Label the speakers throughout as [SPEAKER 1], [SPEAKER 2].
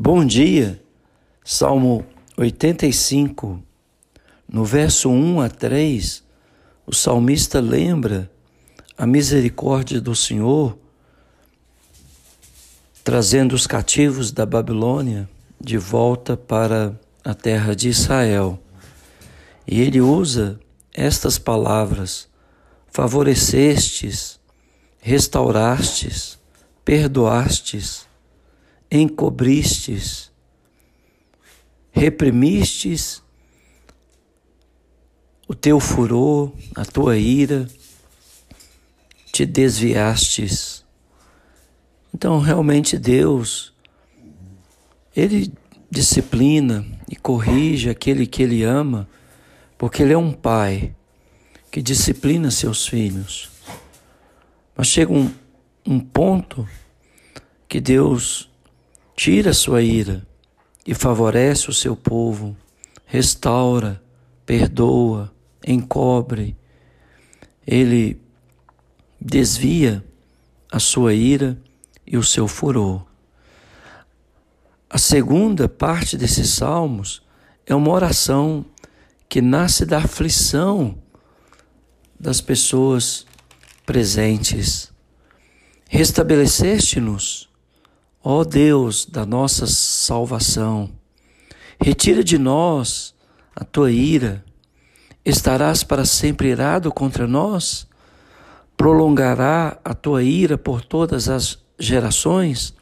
[SPEAKER 1] Bom dia, Salmo 85, no verso 1 a 3, o salmista lembra a misericórdia do Senhor, trazendo os cativos da Babilônia de volta para a terra de Israel. E ele usa estas palavras: favorecestes, restaurastes, perdoastes encobristes, reprimistes o teu furor, a tua ira, te desviastes. Então, realmente, Deus, Ele disciplina e corrige aquele que Ele ama, porque Ele é um pai que disciplina seus filhos. Mas chega um, um ponto que Deus tira sua ira e favorece o seu povo, restaura, perdoa, encobre. Ele desvia a sua ira e o seu furor. A segunda parte desses salmos é uma oração que nasce da aflição das pessoas presentes. Restabeleceste-nos Ó Deus da nossa salvação, retira de nós a tua ira. Estarás para sempre irado contra nós? Prolongará a tua ira por todas as gerações?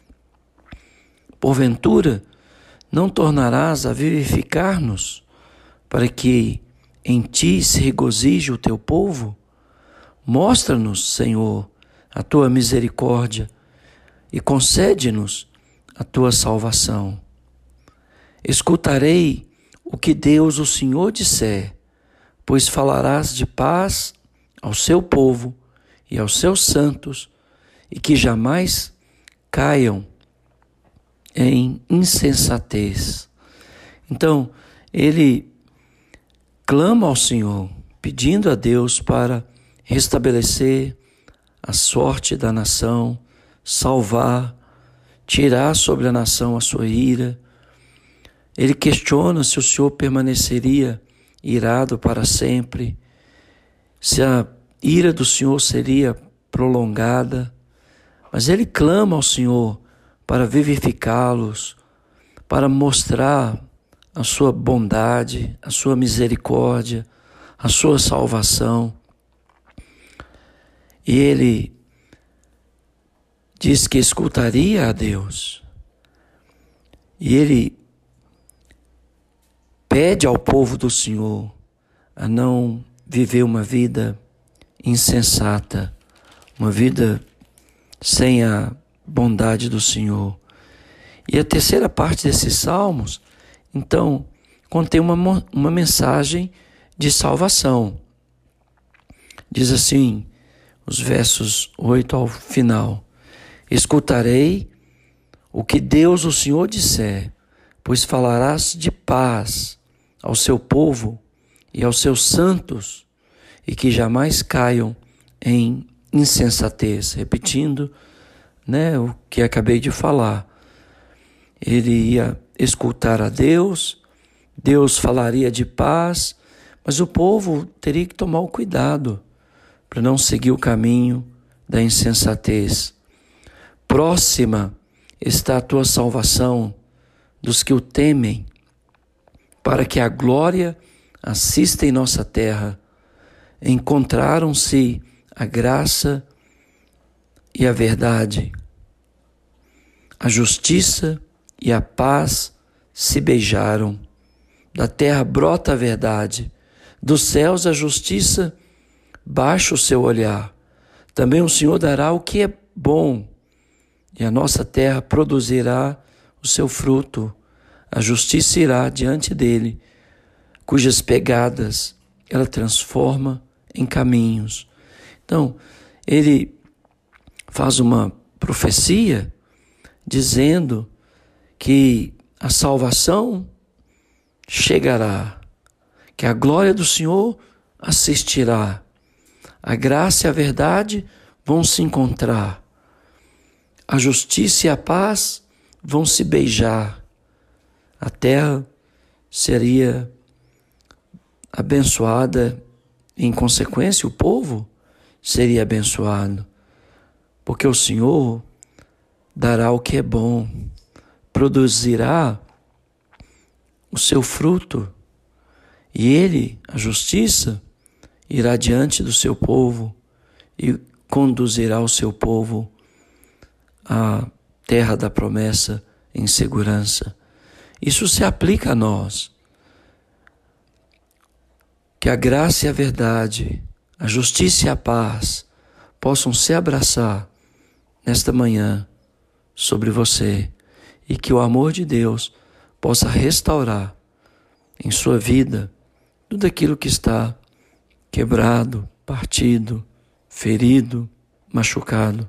[SPEAKER 1] Porventura, não tornarás a vivificar-nos, para que em ti se regozije o teu povo? Mostra-nos, Senhor, a tua misericórdia e concede-nos a tua salvação. Escutarei o que Deus, o Senhor, disser, pois falarás de paz ao seu povo e aos seus santos, e que jamais caiam em insensatez. Então, ele clama ao Senhor, pedindo a Deus para restabelecer a sorte da nação, salvar, tirar sobre a nação a sua ira. Ele questiona se o Senhor permaneceria irado para sempre, se a ira do Senhor seria prolongada, mas ele clama ao Senhor para vivificá-los, para mostrar a sua bondade, a sua misericórdia, a sua salvação. E ele diz que escutaria a Deus. E ele pede ao povo do Senhor a não viver uma vida insensata, uma vida sem a bondade do Senhor. E a terceira parte desses salmos, então, contém uma, uma mensagem de salvação. Diz assim, os versos 8 ao final: Escutarei o que Deus, o Senhor, disser, pois falarás de paz ao seu povo e aos seus santos, e que jamais caiam em insensatez. Repetindo né, o que acabei de falar. Ele ia escutar a Deus, Deus falaria de paz, mas o povo teria que tomar o cuidado para não seguir o caminho da insensatez. Próxima está a tua salvação dos que o temem, para que a glória assista em nossa terra. Encontraram-se a graça e a verdade. A justiça e a paz se beijaram. Da terra brota a verdade, dos céus a justiça baixa o seu olhar. Também o Senhor dará o que é bom e a nossa terra produzirá o seu fruto. A justiça irá diante dele, cujas pegadas ela transforma em caminhos. Então, ele faz uma profecia dizendo que a salvação chegará, que a glória do Senhor assistirá, a graça e a verdade vão se encontrar a justiça e a paz vão se beijar. A terra seria abençoada, em consequência, o povo seria abençoado, porque o Senhor dará o que é bom, produzirá o seu fruto, e ele, a justiça, irá diante do seu povo e conduzirá o seu povo à terra da promessa em segurança. Isso se aplica a nós. Que a graça e a verdade, a justiça e a paz possam se abraçar nesta manhã sobre você e que o amor de Deus possa restaurar em sua vida tudo aquilo que está quebrado, partido, ferido, machucado.